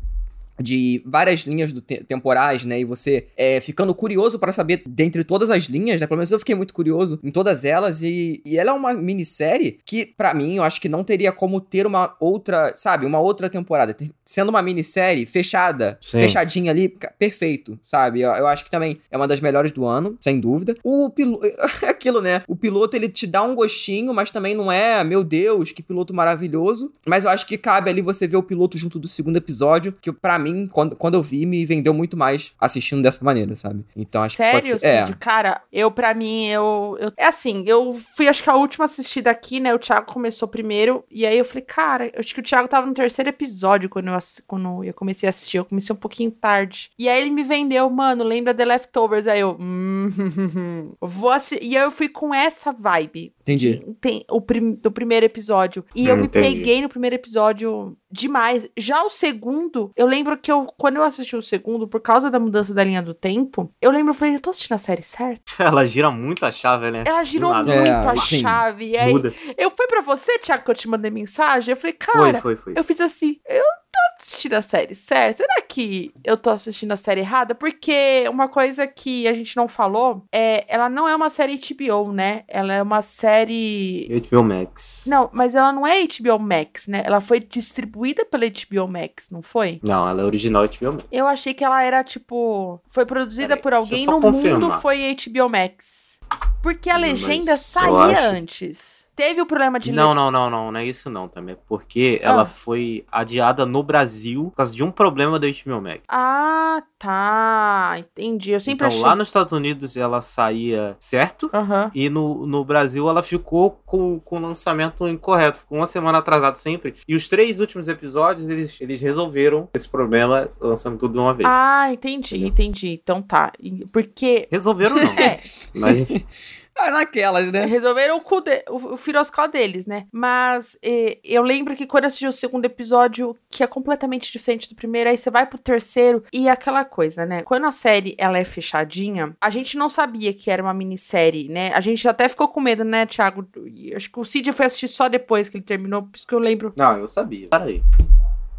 De várias linhas do te- temporais, né? E você é, ficando curioso pra saber dentre todas as linhas, né? Pelo menos eu fiquei muito curioso em todas elas. E, e ela é uma minissérie que, pra mim, eu acho que não teria como ter uma outra, sabe? Uma outra temporada. Sendo uma minissérie fechada, Sim. fechadinha ali, perfeito, sabe? Eu, eu acho que também é uma das melhores do ano, sem dúvida. O piloto. [laughs] Aquilo, né? O piloto ele te dá um gostinho, mas também não é, meu Deus, que piloto maravilhoso. Mas eu acho que cabe ali você ver o piloto junto do segundo episódio, que pra mim, quando, quando eu vi, me vendeu muito mais assistindo dessa maneira, sabe? Então acho Sério, que ser. Cid? Cara, eu, pra mim, eu, eu. É assim, eu fui, acho que a última assistida aqui, né? O Thiago começou primeiro. E aí eu falei, cara, eu acho que o Thiago tava no terceiro episódio quando eu, quando eu comecei a assistir. Eu comecei um pouquinho tarde. E aí ele me vendeu, mano, lembra The Leftovers? Aí eu. Hum, [laughs] vou assistir. E aí eu fui com essa vibe. Entendi. Tem o prim- do primeiro episódio. E eu Hum, me entendi. peguei no primeiro episódio demais. Já o segundo, eu lembro que eu, quando eu assisti o segundo, por causa da mudança da linha do tempo, eu lembro, eu falei, eu tô assistindo a série certa? [laughs] Ela gira muito a chave, né? Ela girou muito É, a sim. chave. E aí, Muda. eu foi pra você, Thiago, que eu te mandei mensagem? Eu falei, Foi, cara, foi, foi. eu fiz assim, eu tô assistindo a série certa? Será que eu tô assistindo a série errada? Porque uma coisa que a gente não falou é, ela não é uma série HBO, né? Ela é uma série HBO Max. não, mas ela não é HBO Max, né? Ela foi distribuída pela HBO Max, não foi? Não, ela é original HBO Max. Eu achei que ela era tipo. Foi produzida Peraí, por alguém no confirmar. mundo, foi HBO Max. Porque a Não, legenda saía acho- antes. Teve o problema de. Não, não, não, não, não é isso não também. Porque Ah. ela foi adiada no Brasil por causa de um problema da HBO Max. Ah, tá. Entendi. Eu sempre então achei. lá nos Estados Unidos ela saía certo. Aham. E no, no Brasil ela ficou com, com o lançamento incorreto, ficou uma semana atrasado sempre. E os três últimos episódios eles, eles resolveram esse problema lançando tudo de uma vez. Ah, entendi, entendi. Então tá. Porque. Resolveram não. [laughs] É, Mas enfim. Ah, naquelas, né? Resolveram o, cu de, o, o firoscó deles, né? Mas eh, eu lembro que quando eu assisti o segundo episódio, que é completamente diferente do primeiro, aí você vai pro terceiro e é aquela coisa, né? Quando a série ela é fechadinha, a gente não sabia que era uma minissérie, né? A gente até ficou com medo, né, Thiago? E Acho que o Cid foi assistir só depois que ele terminou, por isso que eu lembro. Não, eu sabia. Para aí.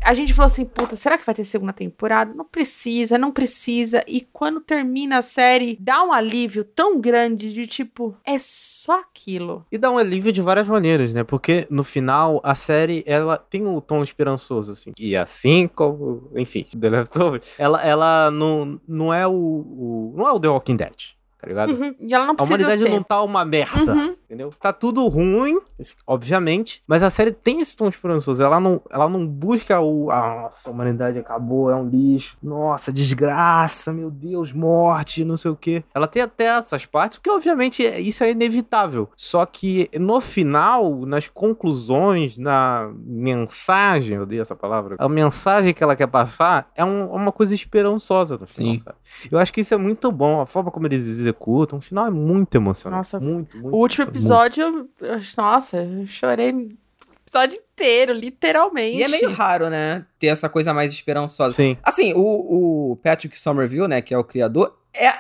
A gente falou assim, puta, será que vai ter segunda temporada? Não precisa, não precisa. E quando termina a série, dá um alívio tão grande de tipo, é só aquilo. E dá um alívio de várias maneiras, né? Porque no final a série ela tem um tom esperançoso, assim. E assim como. Enfim, The Leftovers, ela, ela não, não é o, o. Não é o The Walking Dead. Tá ligado? Uhum. E ela não A precisa humanidade ser. não tá uma merda, Uhum. entendeu? Tá tudo ruim, obviamente, mas a série tem esse tom esperançoso. Ela não, ela não busca o. Ah, nossa, a humanidade acabou, é um lixo. Nossa, desgraça, meu Deus, morte, não sei o quê. Ela tem até essas partes, porque obviamente é- isso é inevitável. Só que no final, nas conclusões, na mensagem, eu odeio essa palavra, a mensagem que ela quer passar é um- uma coisa esperançosa no final, Sim. sabe? Eu acho que isso é muito bom. A forma como eles executam, o final é muito emocionante. Nossa, muito, muito O último episódio, eu- eu- nossa, eu chorei o episódio inteiro, literalmente. E é meio raro, né? Ter essa coisa mais esperançosa. Sim. Assim, o, o Patrick Somerville, né, que é o criador, é,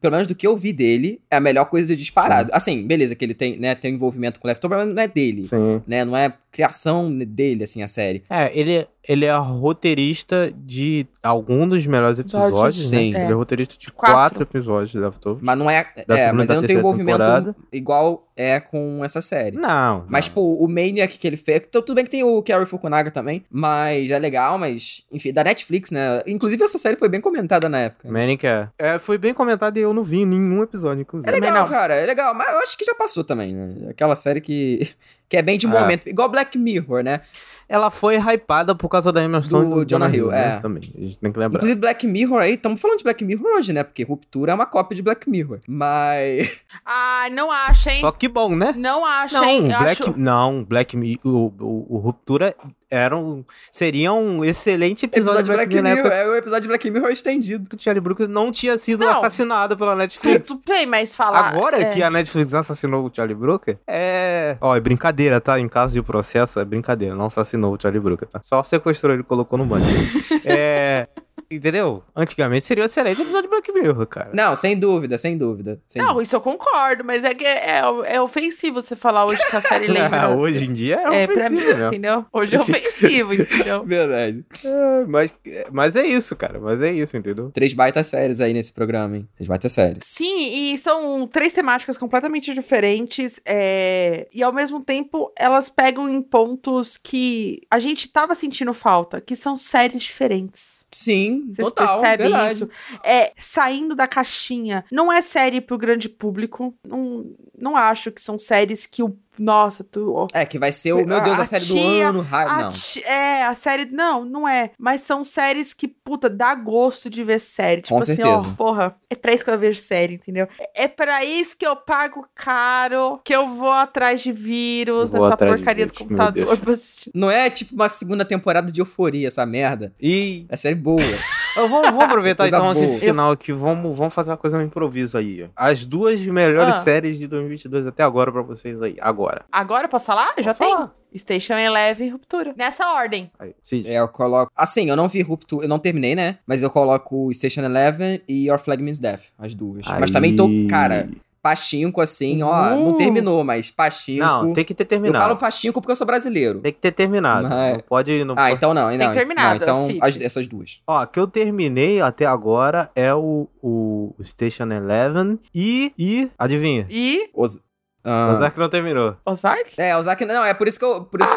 pelo menos do que eu vi dele, é a melhor coisa de disparado. Assim, beleza, que ele tem, né, tem um envolvimento com o Leftover, mas não é dele. Sim. Né, não é criação dele, assim, a série. É, ele, ele é roteirista de algum dos melhores Episódios, episódios, né? sim. Ele é roteirista de Quatro. quatro, episódios de Leftovers. Mas não é. Da é, segunda mas ele não tem envolvimento temporada. igual é com essa série. Não. Mas, não. pô, o Maniac que ele fez. então, Tudo bem que tem o Kerry Fukunaga também. Mas é legal, mas. Enfim, da Netflix, né? Inclusive, essa série foi bem comentada na época. Manic é. é. Foi bem comentado e eu não vi nenhum episódio, inclusive. É legal, não. cara, é legal, mas eu acho que já passou também, né? Aquela série que, [laughs] que é bem de É. momento, igual Black Mirror, né? Ela foi hypada por causa da Emma Stone e Do do Jonah Hill, é. né? Também. A gente tem que lembrar. Inclusive Black Mirror aí, estamos falando de Black Mirror hoje, né? Porque Ruptura é uma cópia de Black Mirror. Mas. [laughs] Ai, não acha, hein? Só que bom, né? Não acha, Não, hein? Black, acho... não, Black Mi- o, o, o Ruptura era um, seria um excelente episódio, de Black, Mirror na época é o episódio de Black Mirror estendido. Charlie Brooker não tinha sido Não. assassinado pela Netflix. Tudo bem, mas falar... Agora é. que a Netflix assassinou o Charlie Brooker, é. Ó, é brincadeira, tá? Em caso de processo, é brincadeira. Não assassinou o Charlie Brooker, tá? Só sequestrou ele e colocou no banco. [laughs] é. Entendeu? Antigamente seria um excelente episódio de Black Mirror, cara. Não, sem dúvida, sem dúvida. sem Não, dúvida. isso eu concordo, mas é que é, é ofensivo você falar hoje que a série [laughs] lembra... Hoje em dia é, É, pra mim, ofensivo entendeu? Hoje é ofensivo, entendeu? [laughs] Verdade. É, mas, mas é isso, cara. Mas é isso, entendeu? Três baitas séries aí nesse programa, hein? Três baitas séries. Sim, e são três temáticas completamente diferentes, é, e ao mesmo tempo elas pegam em pontos que a gente tava sentindo falta, que são séries diferentes. Sim, Vocês total. percebem verdade. isso? É, saindo da caixinha. Não é série pro grande público. Não, não acho que são séries que o. Nossa, tu. ó, É, que vai ser o, meu Deus, a, A série tia, do ano. Ra- a não. ti- é, a série. Não, não é. Mas são séries que, puta, dá gosto de ver série. Tipo Com assim, certeza. ó, porra, é pra isso que eu vejo série, entendeu? É, é pra isso que eu pago caro, que eu vou atrás de vírus Vou nessa porcaria do vírus, computador Deus. [laughs] pra assistir. Não é tipo uma segunda temporada de euforia, essa merda. E É série boa. [laughs] Eu vou, vou aproveitar então boa. esse final aqui, vamos, vamos fazer uma coisa no improviso aí. As duas melhores Ah. séries de 2022 até agora pra vocês aí, agora. Agora eu posso falar? Eu já tenho. falar. Station Eleven e Ruptura. Nessa ordem. Aí, Cid. É, eu coloco. Assim, eu não vi Ruptura, eu não terminei, né? Mas eu coloco Station Eleven e Your Flag Means Death, as duas. Mas Aí. também tô, cara, pachinko assim, ó. Não Uh. terminou, mas pachinko. Não, tem que ter Eu terminado. falo pachinko porque eu sou brasileiro. Tem que ter terminado. Mas- Não pode. Não Ah, pode... então não. não Tem terminado, Não, então as- essas duas. Ó, que eu terminei até agora é o, o Station Eleven e. E. Adivinha? E. Os, ah, Ozark não terminou. Ozark? É, Ozark não, é por isso que eu. Por isso...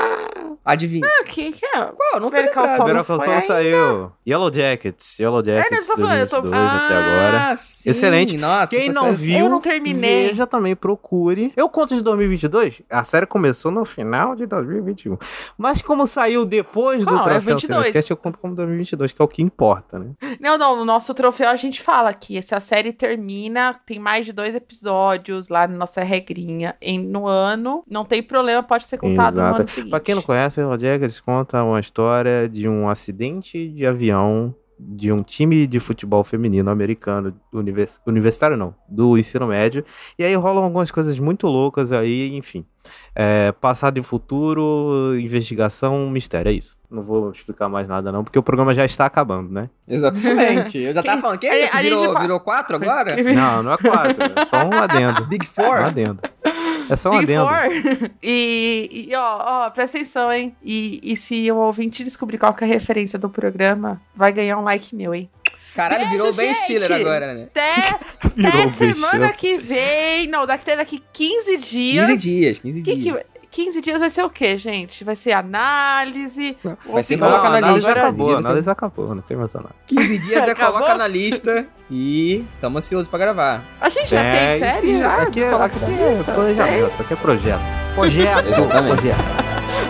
Adivinha. Ah, que, que é? Qual? Não tô Better Call. Saul foi canção ainda. saiu. Yellow Jackets. Yellow Jackets. eu tô falando, eu tô- 2022 até agora. Ah, sim, Excelente. Nossa, Quem não série- viu, Eu não terminei. veja também, procure. Eu conto de 2022, a série começou no final de 2021. Mas como saiu depois do Não, é Troféu 22. Cinecast, eu conto como 2022, que é o que importa, né? Não, não, no nosso troféu a gente fala que se a série termina, tem mais de dois episódios lá na nossa regrinha em, no ano, não tem problema, pode ser contado no Exato. ano seguinte. Pra quem não conhece, Yellow Jackets conta uma história de um acidente de avião de um time de futebol feminino americano, univers- universitário não, do ensino médio, e aí rolam algumas coisas muito loucas aí, enfim. É, passado e futuro, investigação, mistério, é isso. Não vou explicar mais nada não, porque o programa já está acabando, né? Exatamente. Eu já tava Quem- falando. Que é isso? Virou, virou quatro agora? Não, não é quatro, é só um adendo. Big Um Four? adendo. É só um adendo. [laughs] E, e, ó, ó, presta atenção, hein? E, e se o ouvinte descobrir qual que é a referência do programa, vai ganhar um like meu, hein? Caralho, Beijo, virou Ben gente! Stiller agora, né? Até, [laughs] até semana bichão. que vem. Não, daqui, daqui 15 dias. 15 dias, 15 Que dias. que, 15 dias vai ser o quê, gente? Vai ser análise. Vai ser coloca na análise lista. acabou, a análise acabou, não tem mais nada. 15 dias [laughs] Acabou? coloca na lista e tamo ansioso pra gravar. A gente já tem É, série já? Aqui, é- Coloca aqui na é lista? planejamento, aqui é projeto. Projeto, [laughs] projeto.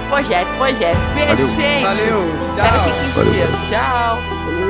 Projeto, projeto. Beijo, Valeu. gente. Valeu, Até tchau. daqui 15 Valeu. dias. Tchau. Valeu.